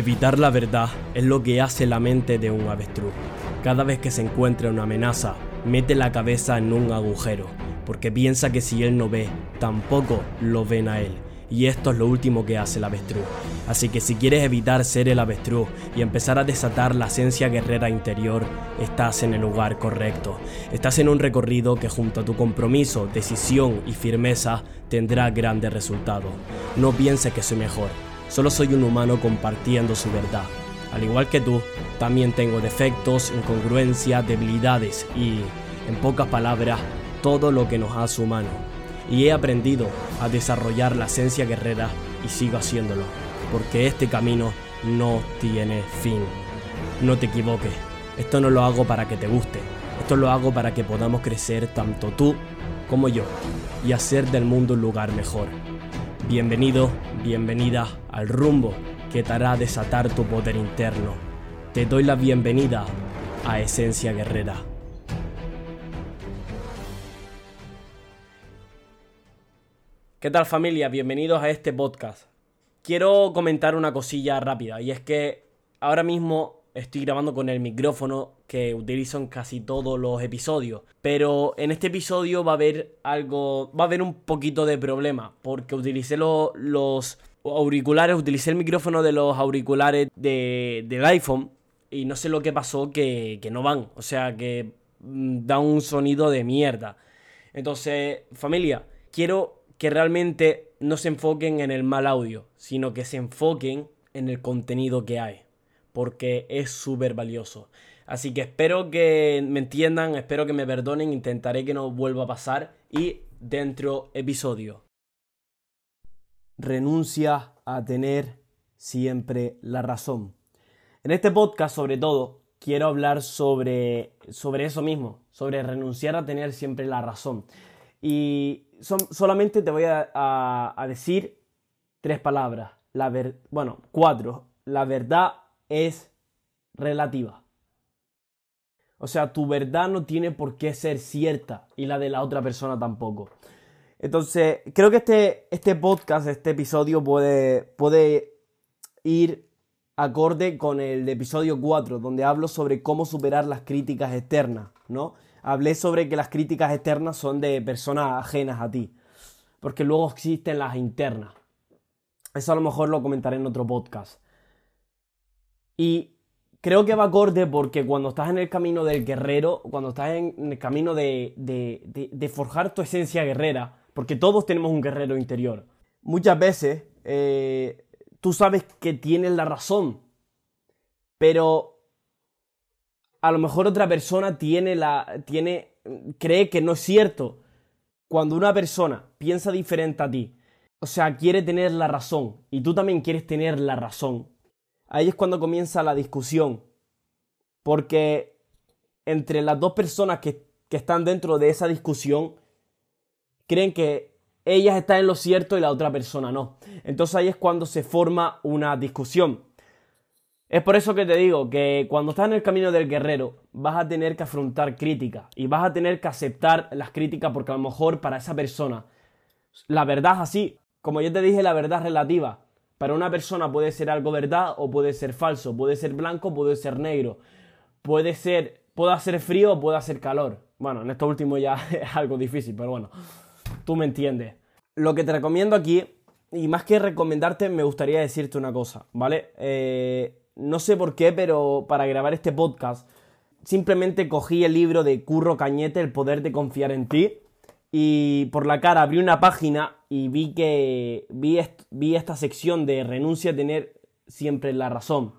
Evitar la verdad es lo que hace la mente de un avestruz. Cada vez que se encuentra una amenaza, mete la cabeza en un agujero, porque piensa que si él no ve, tampoco lo ven a él. Y esto es lo último que hace el avestruz. Así que si quieres evitar ser el avestruz y empezar a desatar la esencia guerrera interior, estás en el lugar correcto. Estás en un recorrido que junto a tu compromiso, decisión y firmeza tendrá grandes resultados. No pienses que soy mejor, Solo soy un humano compartiendo su verdad. Al igual que tú, también tengo defectos, incongruencias, debilidades y, en pocas palabras, todo lo que nos hace humano. Y he aprendido a desarrollar la esencia guerrera y sigo haciéndolo, porque este camino no tiene fin. No te equivoques, esto no lo hago para que te guste, esto lo hago para que podamos crecer tanto tú como yo y hacer del mundo un lugar mejor. Bienvenido, bienvenida al rumbo que te hará desatar tu poder interno. Te doy la bienvenida a Esencia Guerrera. ¿Qué tal familia? Bienvenidos a este podcast. Quiero comentar una cosilla rápida y es que ahora mismo estoy grabando con el micrófono que utilizo en casi todos los episodios. Pero en este episodio va a haber algo, va a haber un poquito de problema porque utilicé los auriculares, utilicé el micrófono de los auriculares del iPhone y no sé lo que pasó que, que no van. O sea, que mm, da un sonido de mierda. Entonces, familia, quiero que realmente no se enfoquen en el mal audio, sino que se enfoquen en el contenido que hay, porque es súper valioso. Así que espero que me entiendan, espero que me perdonen, intentaré que no vuelva a pasar y dentro episodio. Renuncia a tener siempre la razón. En este podcast, sobre todo, quiero hablar sobre, sobre eso mismo, sobre renunciar a tener siempre la razón. Y solamente te voy a, decir tres palabras. La bueno, cuatro. La verdad es relativa. O sea, tu verdad no tiene por qué ser cierta y la de la otra persona tampoco. Entonces, creo que este, este podcast, este episodio puede, puede ir acorde con el episodio 4, donde hablo sobre cómo superar las críticas externas, ¿no? Hablé sobre que las críticas externas son de personas ajenas a ti, porque luego existen las internas. Eso a lo mejor lo comentaré en otro podcast. Y creo que va acorde porque cuando estás en el camino del guerrero, cuando estás en el camino de, de, forjar tu esencia guerrera, porque todos tenemos un guerrero interior, muchas veces eh, tú sabes que tienes la razón, pero a lo mejor otra persona tiene la, tiene, cree que no es cierto. Cuando una persona piensa diferente a ti, o sea, quiere tener la razón, y tú también quieres tener la razón, ahí es cuando comienza la discusión. Porque entre las dos personas que, están dentro de esa discusión, creen que ellas están en lo cierto y la otra persona no. Entonces ahí es cuando se forma una discusión. Es por eso que te digo que cuando estás en el camino del guerrero vas a tener que afrontar críticas y vas a tener que aceptar las críticas porque a lo mejor para esa persona la verdad es así. Como yo te dije, la verdad relativa. Para una persona puede ser algo verdad o puede ser falso, puede ser blanco, puede ser negro, puede ser, puede hacer frío o puede hacer calor. Bueno, en esto último ya es algo difícil, pero bueno, tú me entiendes. Lo que te recomiendo aquí, y más que recomendarte, me gustaría decirte una cosa, ¿vale? Eh, no sé por qué, pero para grabar este podcast, simplemente cogí el libro de Curro Cañete, El poder de confiar en ti, y por la cara abrí una página y vi que vi, vi esta sección de renuncia a tener siempre la razón.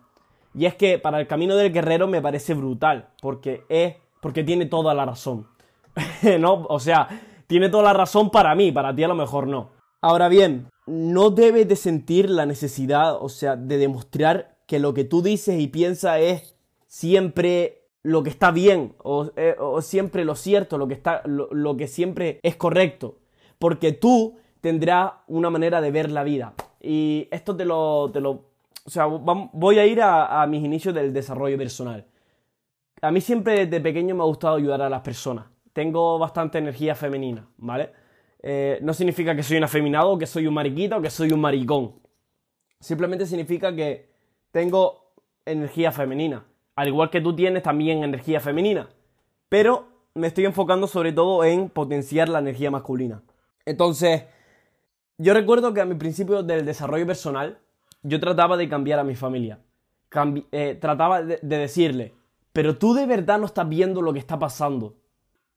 Y es que para el camino del guerrero me parece brutal, porque es porque tiene toda la razón. ¿No? O sea, tiene toda la razón para mí, para ti a lo mejor no. Ahora bien, no debes de sentir la necesidad, o sea, de demostrar que lo que tú dices y piensas es siempre lo que está bien eh, o, siempre lo cierto, lo que, está, lo, que siempre es correcto. Porque tú tendrás una manera de ver la vida. Y esto te lo... Te lo o sea, voy a ir a, mis inicios del desarrollo personal. A mí siempre desde pequeño me ha gustado ayudar a las personas. Tengo bastante energía femenina, ¿vale? Eh, no significa que soy un afeminado, que soy un mariquita o que soy un maricón. Simplemente significa que tengo energía femenina. Al igual que tú tienes también energía femenina. Pero me estoy enfocando sobre todo en potenciar la energía masculina. Entonces, yo recuerdo que a mi principio del desarrollo personal, yo trataba de cambiar a mi familia. Eh, trataba de, de decirle, pero tú de verdad no estás viendo lo que está pasando.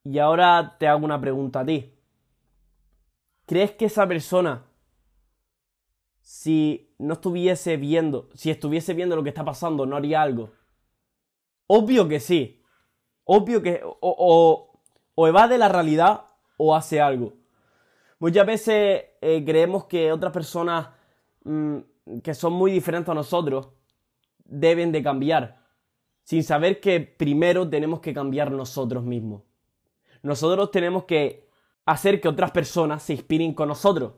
Y ahora te hago una pregunta a ti. ¿Crees que esa persona, si no estuviese viendo, si estuviese viendo lo que está pasando, no haría algo? Obvio que sí. Obvio que o, o, evade la realidad o hace algo. Muchas veces eh, creemos que otras personas mm, que son muy diferentes a nosotros deben de cambiar, sin saber que primero tenemos que cambiar nosotros mismos. Nosotros tenemos que hacer que otras personas se inspiren con nosotros.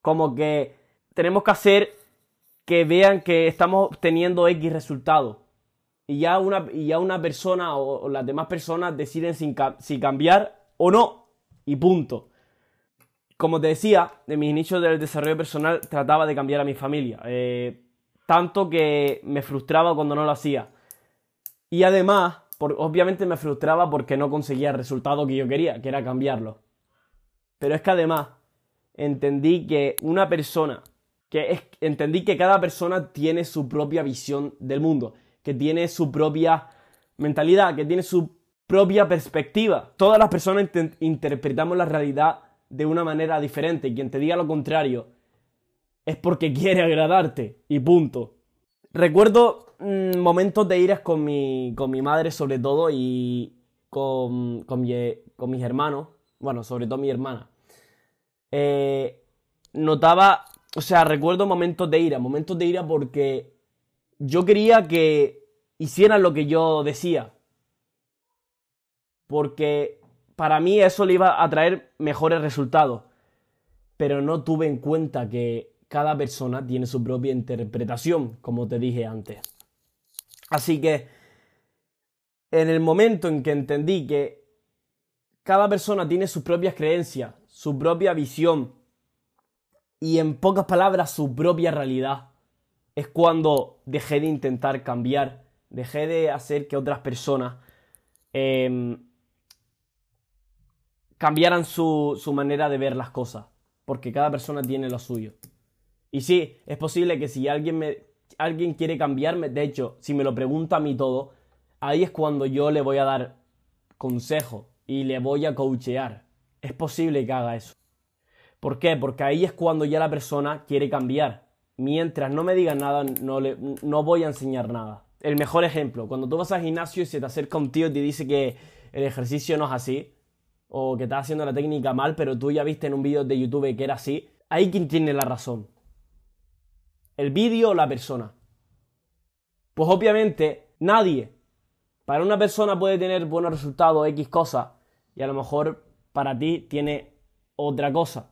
Como que tenemos que hacer que vean que estamos teniendo X resultado. Y ya una, y ya una persona o, las demás personas deciden si cambiar o no. Y punto. Como te decía, de mis inicios del desarrollo personal trataba de cambiar a mi familia. Eh, tanto que me frustraba cuando no lo hacía. Y además, obviamente me frustraba porque no conseguía el resultado que yo quería, que era cambiarlo. Pero es que además entendí que una persona, que entendí que cada persona tiene su propia visión del mundo, que tiene su propia mentalidad, que tiene su propia perspectiva. Todas las personas interpretamos la realidad de una manera diferente quien te diga lo contrario es porque quiere agradarte y punto. Recuerdo mm, momentos de iras con mi, con mi madre sobre todo y con, con, con mis hermanos, bueno, sobre todo mi hermana. Eh, notaba, o sea, recuerdo momentos de ira, momentos de ira porque yo quería que hicieran lo que yo decía. Porque para mí eso le iba a traer mejores resultados. Pero no tuve en cuenta que cada persona tiene su propia interpretación, como te dije antes. Así que en el momento en que entendí que cada persona tiene sus propias creencias, su propia visión y en pocas palabras su propia realidad, es cuando dejé de intentar cambiar, dejé de hacer que otras personas em, cambiaran su, su manera de ver las cosas, porque cada persona tiene lo suyo. Y sí, es posible que si alguien, me, alguien quiere cambiarme, de hecho, si me lo pregunta a mí todo, ahí es cuando yo le voy a dar consejo y le voy a coachear. Es posible que haga eso. ¿Por qué? Porque ahí es cuando ya la persona quiere cambiar. Mientras no me diga nada, no, le, no voy a enseñar nada. El mejor ejemplo, cuando tú vas al gimnasio y se te acerca un tío y te dice que el ejercicio no es así, o que estás haciendo la técnica mal, pero tú ya viste en un vídeo de YouTube que era así, ahí quien tiene la razón el vídeo o la persona? Pues obviamente nadie. Para una persona puede tener buenos resultados X cosa y a lo mejor para ti tiene otra cosa.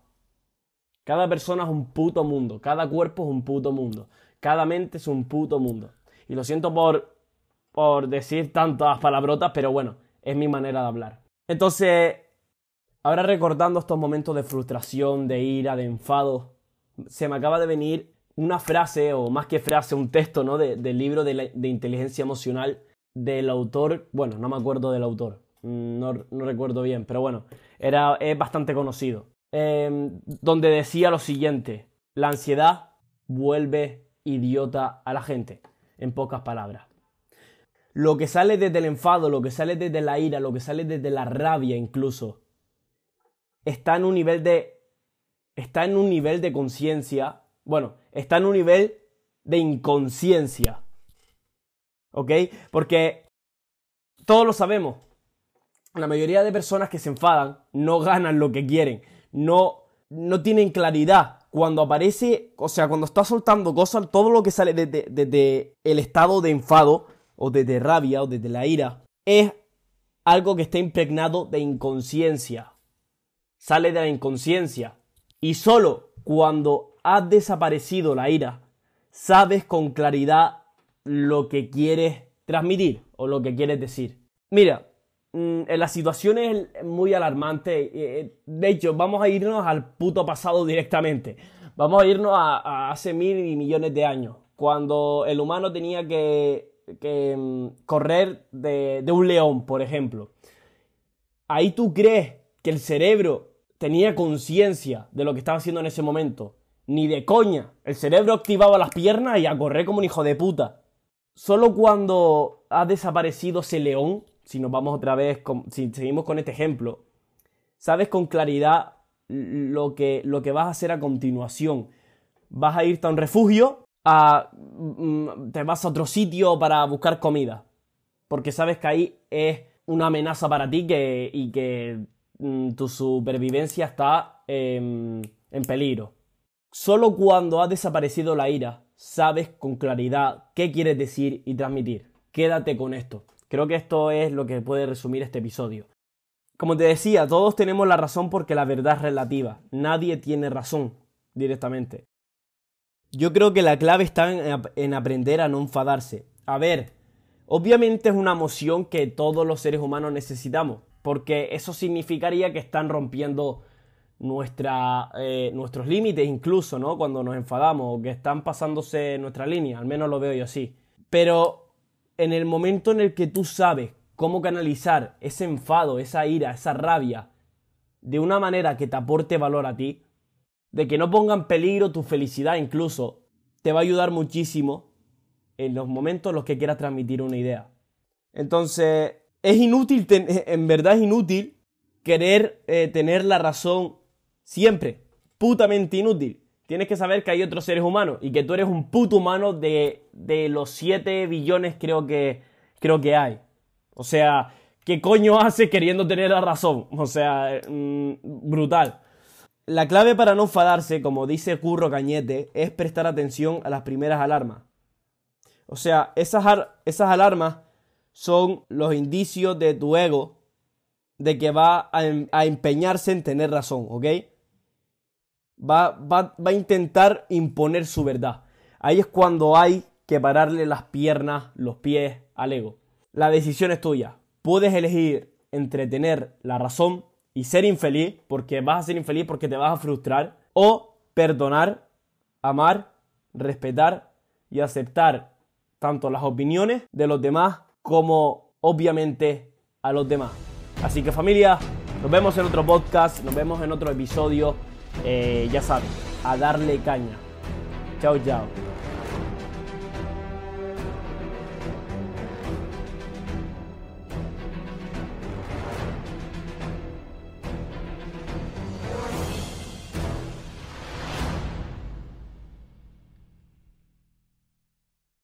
Cada persona es un puto mundo, cada cuerpo es un puto mundo, cada mente es un puto mundo. Y lo siento por, por decir tantas palabrotas, pero bueno, es mi manera de hablar. Entonces, ahora recordando estos momentos de frustración, de ira, de enfado, se me acaba de venir una frase, o más que frase, un texto, ¿no? del libro de, inteligencia emocional del autor, bueno, no me acuerdo del autor, mm, no, recuerdo bien, pero bueno, era, es bastante conocido, em, donde decía lo siguiente, la ansiedad vuelve idiota a la gente, en pocas palabras. Lo que sale desde el enfado, lo que sale desde la ira, lo que sale desde la rabia incluso, está en un nivel de está en un nivel de conciencia bueno, está en un nivel de inconsciencia. ¿Ok? Porque todos lo sabemos. La mayoría de personas que se enfadan no ganan lo que quieren. No, no tienen claridad. Cuando aparece, o sea, cuando está soltando cosas, todo lo que sale desde, el estado de enfado, o desde rabia, o desde la ira, es algo que está impregnado de inconsciencia. Sale de la inconsciencia. Y solo cuando ha desaparecido la ira, sabes con claridad lo que quieres transmitir o lo que quieres decir. Mira, mm, en la situación es muy alarmante. Eh, eh, de hecho, vamos a irnos al puto pasado directamente. Vamos a irnos a, hace mil y millones de años. cuando el humano tenía que, mm, correr de, de un león, por ejemplo. Ahí tú crees que el cerebro tenía conciencia de lo que estaba haciendo en ese momento. Ni de coña. El cerebro activaba las piernas y a correr como un hijo de puta. Solo cuando ha desaparecido ese león, si nos vamos otra vez, si seguimos con este ejemplo, sabes con claridad lo que, lo que vas a hacer a continuación. Vas a irte a un refugio, mm, te vas a otro sitio para buscar comida. Porque sabes que ahí es una amenaza para ti que, y que mm, tu supervivencia está en peligro. Solo cuando ha desaparecido la ira, sabes con claridad qué quieres decir y transmitir. Quédate con esto. Creo que esto es lo que puede resumir este episodio. Como te decía, todos tenemos la razón porque la verdad es relativa. Nadie tiene razón directamente. Yo creo que la clave está en, aprender a no enfadarse. A ver, obviamente es una emoción que todos los seres humanos necesitamos, porque eso significaría que están rompiendo eh, nuestros límites incluso, ¿no? Cuando nos enfadamos o que están pasándose nuestra línea, al menos lo veo yo así. Pero en el momento en el que tú sabes cómo canalizar ese enfado, esa ira, esa rabia de una manera que te aporte valor a ti, de que no ponga en peligro tu felicidad incluso, te va a ayudar muchísimo en los momentos en los que quieras transmitir una idea. Entonces, es inútil, en verdad es inútil querer eh, tener la razón siempre. Putamente inútil. Tienes que saber que hay otros seres humanos y que tú eres un puto humano de, de los 7 billones creo que, creo que hay. O sea, ¿qué coño hace queriendo tener la razón? O sea, mm, brutal. La clave para no enfadarse, como dice Curro Cañete, es prestar atención a las primeras alarmas. O sea, esas, esas alarmas son los indicios de tu ego de que va a, em, a empeñarse en tener razón, ¿ok? Va, va, va a intentar imponer su verdad. Ahí es cuando hay que pararle las piernas, los pies al ego. La decisión es tuya. Puedes elegir entre tener la razón y ser infeliz, porque vas a ser infeliz porque te vas a frustrar, o perdonar, amar, respetar y aceptar tanto las opiniones de los demás como obviamente a los demás. Así que familia, nos vemos en otro podcast, nos vemos en otro episodio. Eh, ya saben, a darle caña. Chao, chao.